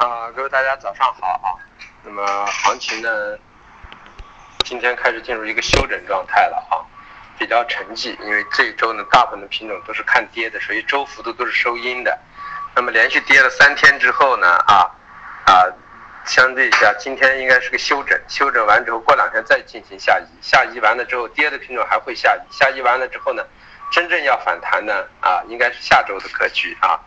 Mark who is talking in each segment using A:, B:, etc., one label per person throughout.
A: 啊，各位大家早上好啊。那么行情呢，今天开始进入一个休整状态了啊，比较沉寂，因为这一周呢，大部分的品种都是看跌的，所以周幅度都是收阴的。那么连续跌了三天之后呢，啊啊，相对一下，今天应该是个休整，休整完之后，过两天再进行下移，下移完了之后，跌的品种还会下移，下移完了之后呢，真正要反弹呢，啊，应该是下周的格局啊。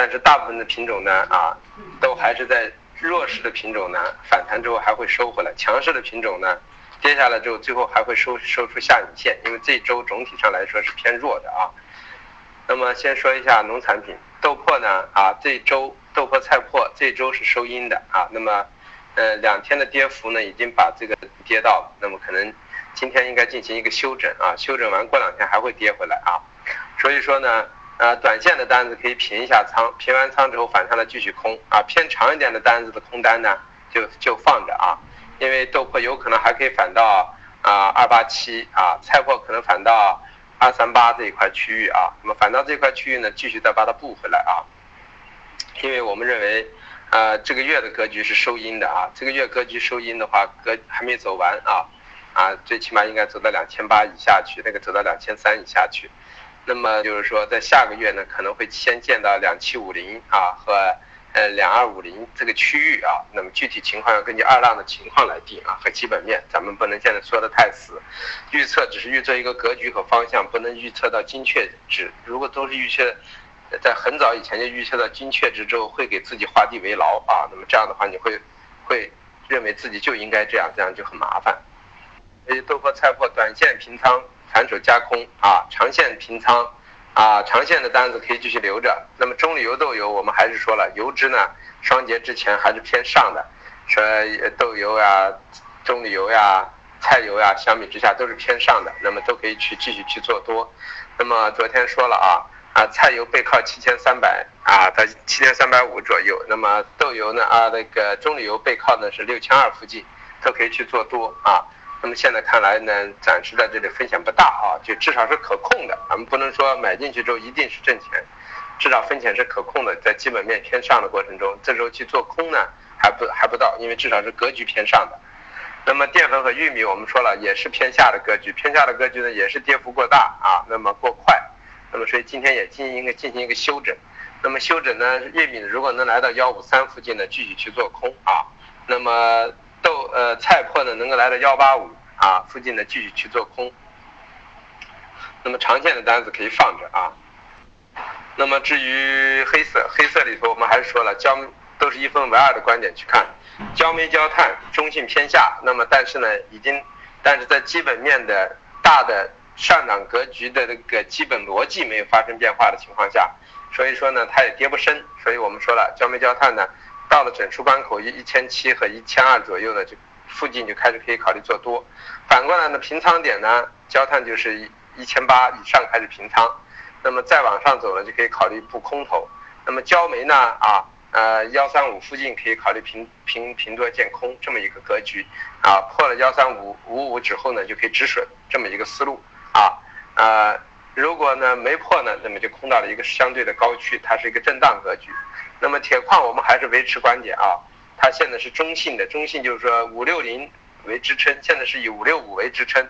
A: 但是大部分的品种呢，啊，都还是在弱势的品种呢，反弹之后还会收回来；强势的品种呢，跌下来之后，最后还会收收出下影线。因为这周总体上来说是偏弱的啊。那么先说一下农产品，豆粕呢，啊，这周豆粕、菜粕这周是收阴的啊。那么，呃，两天的跌幅呢，已经把这个跌到了。那么可能今天应该进行一个休整啊，休整完过两天还会跌回来啊。所以说呢。呃，短线的单子可以平一下仓，平完仓之后反弹了继续空啊。偏长一点的单子的空单呢，就就放着啊，因为豆粕有可能还可以反到啊二八七啊，菜粕可能反到二三八这一块区域啊。那么反到这块区域呢，继续再把它补回来啊。因为我们认为，呃，这个月的格局是收阴的啊，这个月格局收阴的话，格还没走完啊啊，最起码应该走到两千八以下去，那个走到两千三以下去。那么就是说，在下个月呢，可能会先见到两七五零啊和呃两二五零这个区域啊。那么具体情况要根据二浪的情况来定啊和基本面，咱们不能现在说的太死。预测只是预测一个格局和方向，不能预测到精确值。如果都是预测，在很早以前就预测到精确值之后，会给自己画地为牢啊。那么这样的话，你会会认为自己就应该这样，这样就很麻烦。所以豆粕、菜粕短线平仓。反手加空啊，长线平仓啊，长线的单子可以继续留着。那么中榈油豆油，我们还是说了，油脂呢，双节之前还是偏上的，说豆油呀、中榈油呀、菜油呀，相比之下都是偏上的，那么都可以去继续去做多。那么昨天说了啊啊，菜油背靠七千三百啊，到七千三百五左右。那么豆油呢啊，那个中榈油背靠呢是六千二附近，都可以去做多啊。那么现在看来呢，暂时在这里风险不大啊，就至少是可控的。咱们不能说买进去之后一定是挣钱，至少风险是可控的。在基本面偏上的过程中，这时候去做空呢，还不还不到，因为至少是格局偏上的。那么淀粉和玉米，我们说了也是偏下的格局，偏下的格局呢也是跌幅过大啊，那么过快。那么所以今天也进行一个进行一个休整。那么休整呢，玉米如果能来到幺五三附近呢，继续去做空啊。那么。豆呃菜粕呢能够来到幺八五啊附近呢继续去做空，那么长线的单子可以放着啊。那么至于黑色，黑色里头我们还是说了焦都是一分为二的观点去看，焦煤焦炭中性偏下，那么但是呢已经但是在基本面的大的上涨格局的这个基本逻辑没有发生变化的情况下，所以说呢它也跌不深，所以我们说了焦煤焦炭呢。到了整数关口一一千七和一千二左右呢，就附近就开始可以考虑做多。反过来呢，平仓点呢，焦炭就是一一千八以上开始平仓，那么再往上走呢，就可以考虑布空头。那么焦煤呢，啊，呃幺三五附近可以考虑平平平多见空这么一个格局，啊破了幺三五五五之后呢，就可以止损这么一个思路，啊，呃如果呢没破呢，那么就空到了一个相对的高区，它是一个震荡格局。那么铁矿我们还是维持观点啊，它现在是中性的，中性就是说五六零为支撑，现在是以五六五为支撑，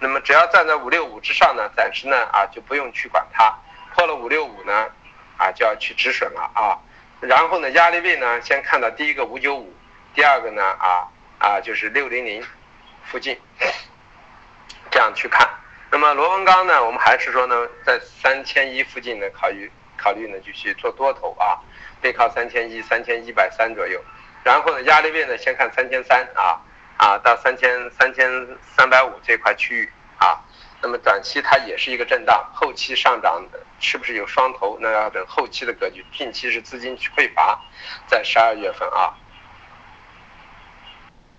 A: 那么只要站在五六五之上呢，暂时呢啊就不用去管它，破了五六五呢，啊就要去止损了啊，然后呢压力位呢先看到第一个五九五，第二个呢啊啊就是六零零附近，这样去看，那么螺纹钢呢我们还是说呢在三千一附近呢考虑考虑呢就去做多头啊。背靠三千一、三千一百三左右，然后呢，压力位呢，先看三千三啊啊，到三千三千三百五这块区域啊，那么短期它也是一个震荡，后期上涨的是不是有双头？那要等后期的格局。近期是资金匮乏，在十二月份啊。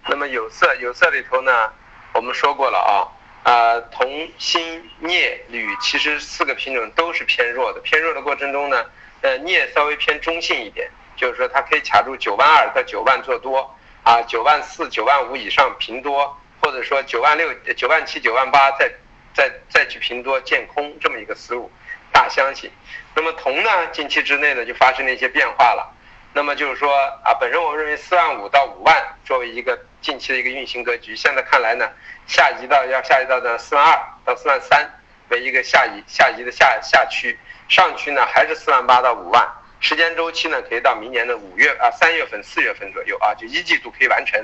A: 那么有色有色里头呢，我们说过了啊啊，铜、锌、镍、铝，其实四个品种都是偏弱的，偏弱的过程中呢。呃，镍稍微偏中性一点，就是说它可以卡住九万二到九万做多，啊，九万四、九万五以上平多，或者说九万六、九万七、九万八再再再去平多建空这么一个思路，大相信。那么铜呢，近期之内呢就发生了一些变化了，那么就是说啊，本身我们认为四万五到五万作为一个近期的一个运行格局，现在看来呢，下移到要下移到的四万二到四万三为一个下移下移的下下区，上区呢还是四万八到五万，时间周期呢可以到明年的五月啊三月份四月份左右啊，就一季度可以完成，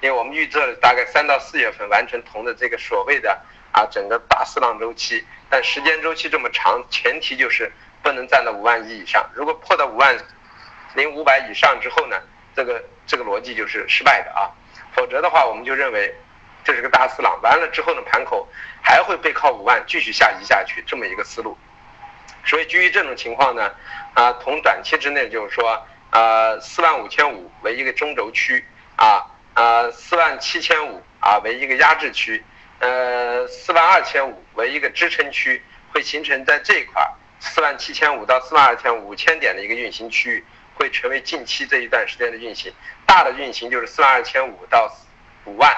A: 因为我们预测大概三到四月份完成铜的这个所谓的啊整个大四浪周期，但时间周期这么长，前提就是不能占到五万一以上，如果破到五万。零五百以上之后呢，这个这个逻辑就是失败的啊，否则的话，我们就认为这是个大四浪，完了之后呢，盘口还会背靠五万继续下移下去这么一个思路。所以基于这种情况呢，啊，从短期之内就是说，呃，四万五千五为一个中轴区啊，呃，四万七千五啊为一个压制区，呃，四万二千五为一个支撑区，会形成在这一块四万七千五到四万二千五千点的一个运行区域。会成为近期这一段时间的运行，大的运行就是四万二千五到五万，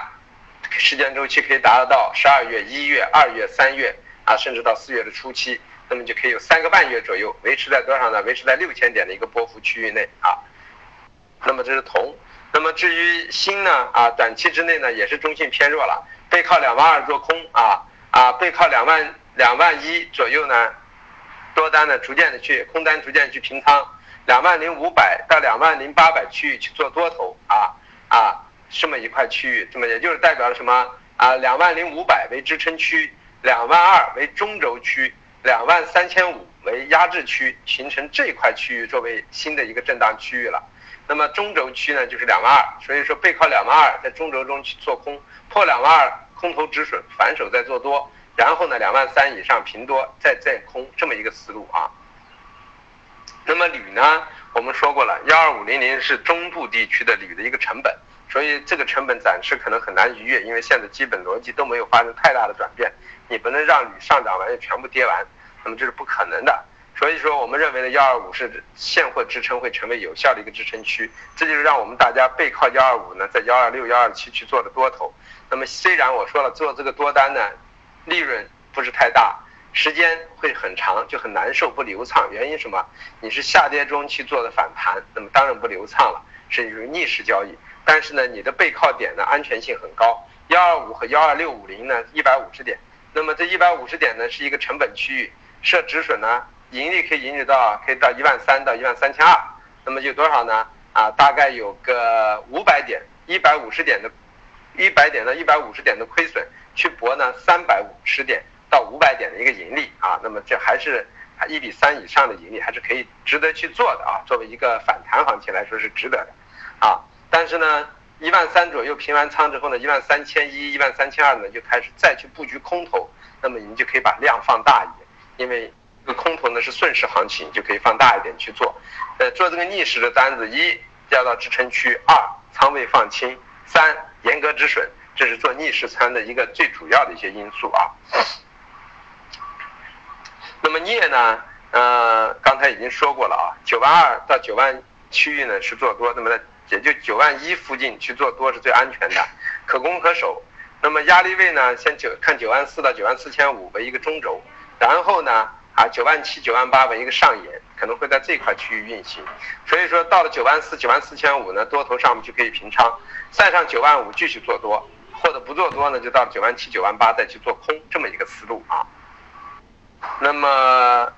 A: 时间周期可以达到十二月、一月、二月、三月啊，甚至到四月的初期，那么就可以有三个半月左右维持在多少呢？维持在六千点的一个波幅区域内啊。那么这是铜，那么至于锌呢啊，短期之内呢也是中性偏弱了，背靠两万二做空啊啊，背靠两万两万一左右呢，多单呢逐渐的去空单逐渐去平仓。两万零五百到两万零八百区域去做多头啊啊，这么一块区域，这么也就是代表了什么啊？两万零五百为支撑区，两万二为中轴区，两万三千五为压制区，形成这块区域作为新的一个震荡区域了。那么中轴区呢，就是两万二，所以说背靠两万二，在中轴中去做空，破两万二空头止损，反手再做多，然后呢，两万三以上平多再再空，这么一个思路啊。那么铝呢？我们说过了，幺二五零零是中部地区的铝的一个成本，所以这个成本暂时可能很难逾越，因为现在基本逻辑都没有发生太大的转变，你不能让铝上涨完又全部跌完，那么这是不可能的。所以说，我们认为呢，幺二五是现货支撑会成为有效的一个支撑区，这就是让我们大家背靠幺二五呢，在幺二六、幺二七去做的多头。那么虽然我说了做这个多单呢，利润不是太大。时间会很长，就很难受，不流畅。原因什么？你是下跌中去做的反弹，那么当然不流畅了，是一种逆势交易。但是呢，你的背靠点呢安全性很高，幺二五和幺二六五零呢一百五十点。那么这一百五十点呢是一个成本区域，设止损呢，盈利可以盈利到可以到一万三到一万三千二。那么有多少呢？啊，大概有个五百点，一百五十点的，一百点到一百五十点的亏损，去博呢三百五十点。到五百点的一个盈利啊，那么这还是一比三以上的盈利，还是可以值得去做的啊。作为一个反弹行情来说是值得的，啊，但是呢，一万三左右平完仓之后呢，一万三千一、一万三千二呢就开始再去布局空头，那么你就可以把量放大一点，因为这个空头呢是顺势行情，就可以放大一点去做。呃，做这个逆势的单子，一要到支撑区，二仓位放轻，三严格止损，这是做逆势仓的一个最主要的一些因素啊。那么镍呢？呃，刚才已经说过了啊，九万二到九万区域呢是做多，那么在也就九万一附近去做多是最安全的，可攻可守。那么压力位呢，先九看九万四到九万四千五为一个中轴，然后呢啊九万七九万八为一个上沿，可能会在这块区域运行。所以说到了九万四九万四千五呢，多头上面就可以平仓，再上九万五继续做多，或者不做多呢，就到九万七九万八再去做空，这么一个思路啊。那么，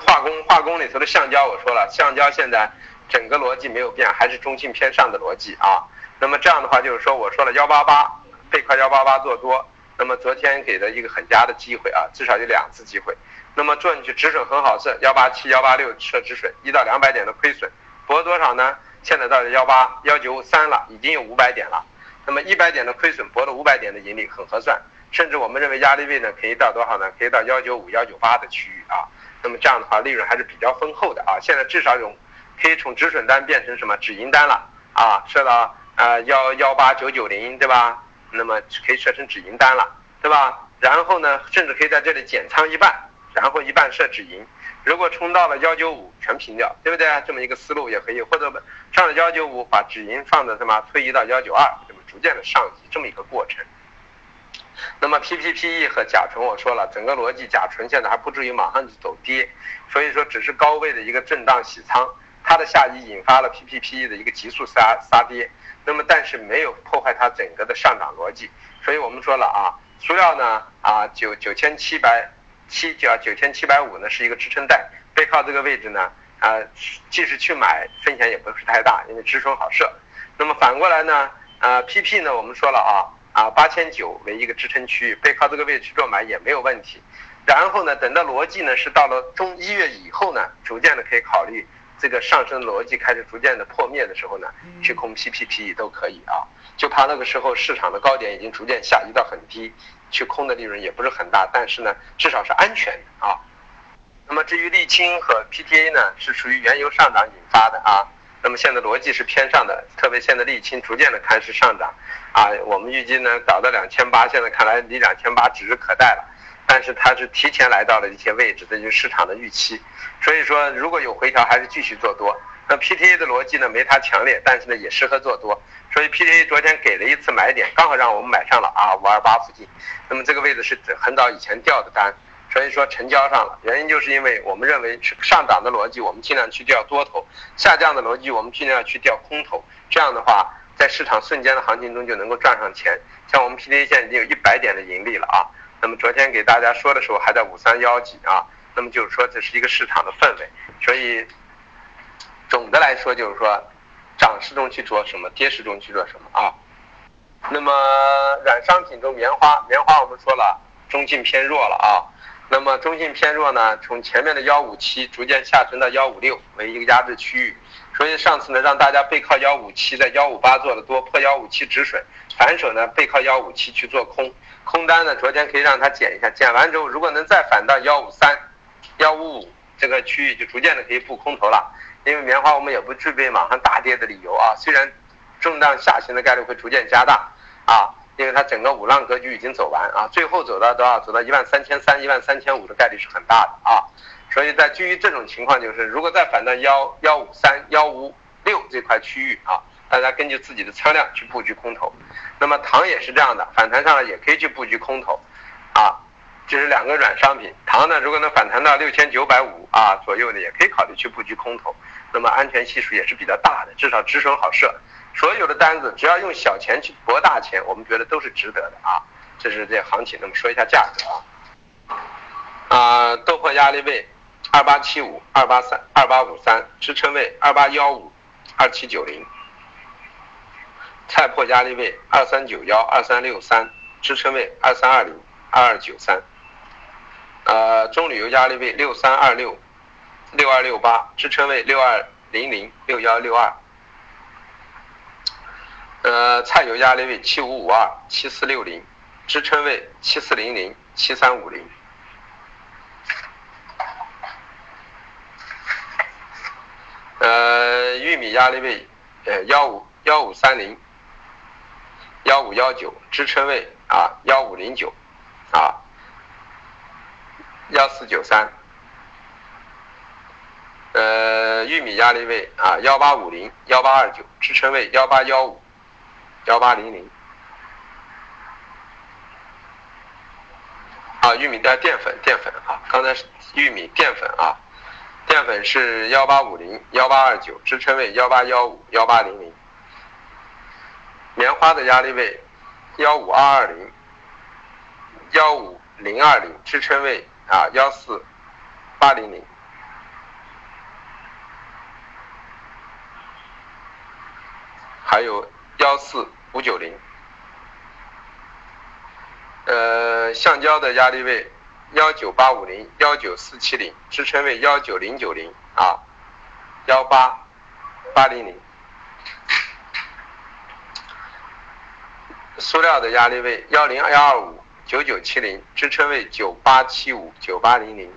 A: 化工化工里头的橡胶，我说了，橡胶现在整个逻辑没有变，还是中性偏上的逻辑啊。那么这样的话，就是说，我说了幺八八背靠幺八八做多，那么昨天给的一个很佳的机会啊，至少有两次机会。那么做进去止损很好设，幺八七幺八六设止损，一到两百点的亏损，博多少呢？现在到了幺八幺九三了，已经有五百点了。那么一百点的亏损，博了五百点的盈利，很合算。甚至我们认为压力位呢可以到多少呢？可以到幺九五、幺九八的区域啊。那么这样的话，利润还是比较丰厚的啊。现在至少有可以从止损单变成什么止盈单了啊？设到呃幺幺八九九零对吧？那么可以设成止盈单了对吧？然后呢，甚至可以在这里减仓一半，然后一半设止盈。如果冲到了幺九五全平掉，对不对？这么一个思路也可以，或者上了幺九五把止盈放的什么推移到幺九二，那么逐渐的上移这么一个过程。那么 PPPE 和甲醇，我说了，整个逻辑甲醇现在还不至于马上就走跌，所以说只是高位的一个震荡洗仓。它的下移引发了 PPPE 的一个急速杀杀跌，那么但是没有破坏它整个的上涨逻辑，所以我们说了啊，塑料呢啊九九千七百七九九千七百五呢是一个支撑带，背靠这个位置呢啊，即使去买风险也不是太大，因为止损好设。那么反过来呢啊 PP 呢我们说了啊啊八千九为一个支撑区域，背靠这个位置去做买也没有问题。然后呢，等到逻辑呢是到了中一月以后呢，逐渐的可以考虑这个上升逻辑开始逐渐的破灭的时候呢，去空 PPP 都可以啊，就怕那个时候市场的高点已经逐渐下移到很低，去空的利润也不是很大，但是呢，至少是安全的啊。那么至于沥青和 PTA 呢，是属于原油上涨引发的啊，那么现在逻辑是偏上的，特别现在沥青逐渐的开始上涨啊，我们预计呢搞到两千八，现在看来离两千八指日可待了。但是它是提前来到了一些位置，这就是市场的预期。所以说，如果有回调，还是继续做多。那 PTA 的逻辑呢，没它强烈，但是呢，也适合做多。所以 PTA 昨天给了一次买点，刚好让我们买上了啊，五二八附近。那么这个位置是很早以前掉的单，所以说成交上了。原因就是因为我们认为上涨的逻辑，我们尽量去调多头；下降的逻辑，我们尽量去调空头。这样的话，在市场瞬间的行情中就能够赚上钱。像我们 PTA 现在已经有一百点的盈利了啊。那么昨天给大家说的时候还在五三幺几啊，那么就是说这是一个市场的氛围，所以总的来说就是说，涨势中去做什么，跌势中去做什么啊。那么软商品中棉花，棉花我们说了中性偏弱了啊，那么中性偏弱呢，从前面的幺五七逐渐下沉到幺五六为一个压制区域，所以上次呢让大家背靠幺五七，在幺五八做的多，破幺五七止损，反手呢背靠幺五七去做空。空单呢？昨天可以让它减一下，减完之后，如果能再反到幺五三、幺五五这个区域，就逐渐的可以布空头了。因为棉花我们也不具备马上大跌的理由啊。虽然震荡下行的概率会逐渐加大啊，因为它整个五浪格局已经走完啊，最后走到多少？走到一万三千三、一万三千五的概率是很大的啊。所以在基于这种情况，就是如果再反到幺幺五三、幺五六这块区域啊。大家根据自己的仓量去布局空头，那么糖也是这样的，反弹上来也可以去布局空头，啊，这是两个软商品。糖呢，如果能反弹到六千九百五啊左右呢，也可以考虑去布局空头，那么安全系数也是比较大的，至少止损好设。所有的单子只要用小钱去博大钱，我们觉得都是值得的啊。这是这行情，那么说一下价格啊，啊，豆粕压力位二八七五、二八三、二八五三，支撑位二八幺五、二七九零。菜粕压力位二三九幺二三六三，支撑位二三二零二二九三。呃，棕榈油压力位六三二六六二六八，支撑位六二零零六幺六二。呃，菜油压力位七五五二七四六零，支撑位七四零零七三五零。呃，玉米压力位呃幺五幺五三零。幺五幺九支撑位啊，幺五零九，啊，幺四九三，呃，玉米压力位啊，幺八五零幺八二九支撑位幺八幺五，幺八零零，啊，玉米带淀粉淀粉啊，刚才是玉米淀粉啊，淀粉是幺八五零幺八二九支撑位幺八幺五幺八零零。棉花的压力位幺五二二零，幺五零二零支撑位啊幺四八零零，还有幺四五九零。呃，橡胶的压力位幺九八五零幺九四七零支撑位幺九零九零啊幺八八零零。塑料的压力位幺零幺二五九九七零，支撑位九八七五九八零零。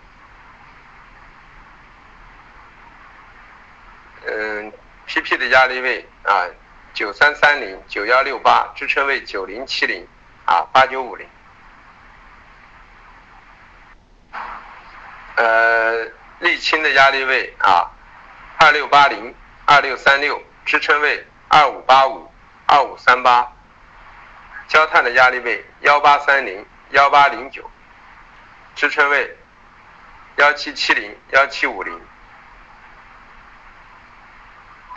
A: 嗯，PP 的压力位啊九三三零九幺六八，支撑位九零七零啊八九五零。呃，沥青的压力位啊二六八零二六三六，支撑位二五八五二五三八。焦炭的压力位幺八三零幺八零九，支撑位幺七七零幺七五零。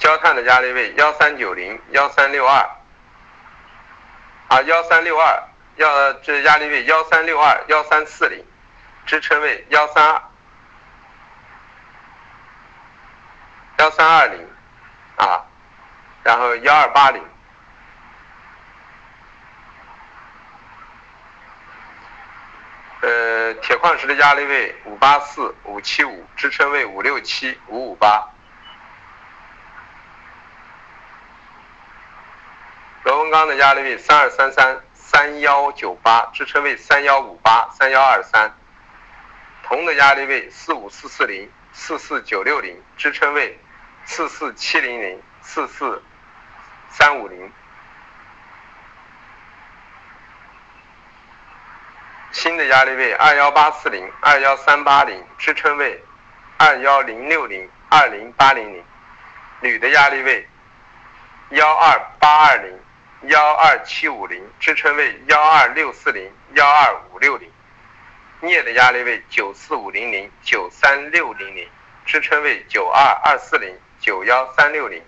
A: 焦炭的压力位幺三九零幺三六二，啊幺三六二，要这压力位幺三六二幺三四零，支撑位幺三幺三二零，啊，然后幺二八零。呃，铁矿石的压力位五八四五七五，支撑位五六七五五八。钢的压力位三二三三三幺九八，支撑位三幺五八三幺二三。铜的压力位四五四四零四四九六零，支撑位四四七零零四四三五零。锌的压力位二幺八四零二幺三八零，支撑位二幺零六零二零八零零。铝的压力位幺二八二零幺二七五零，支撑位幺二六四零幺二五六零。镍的压力位九四五零零九三六零零，支撑位九二二四零九幺三六零。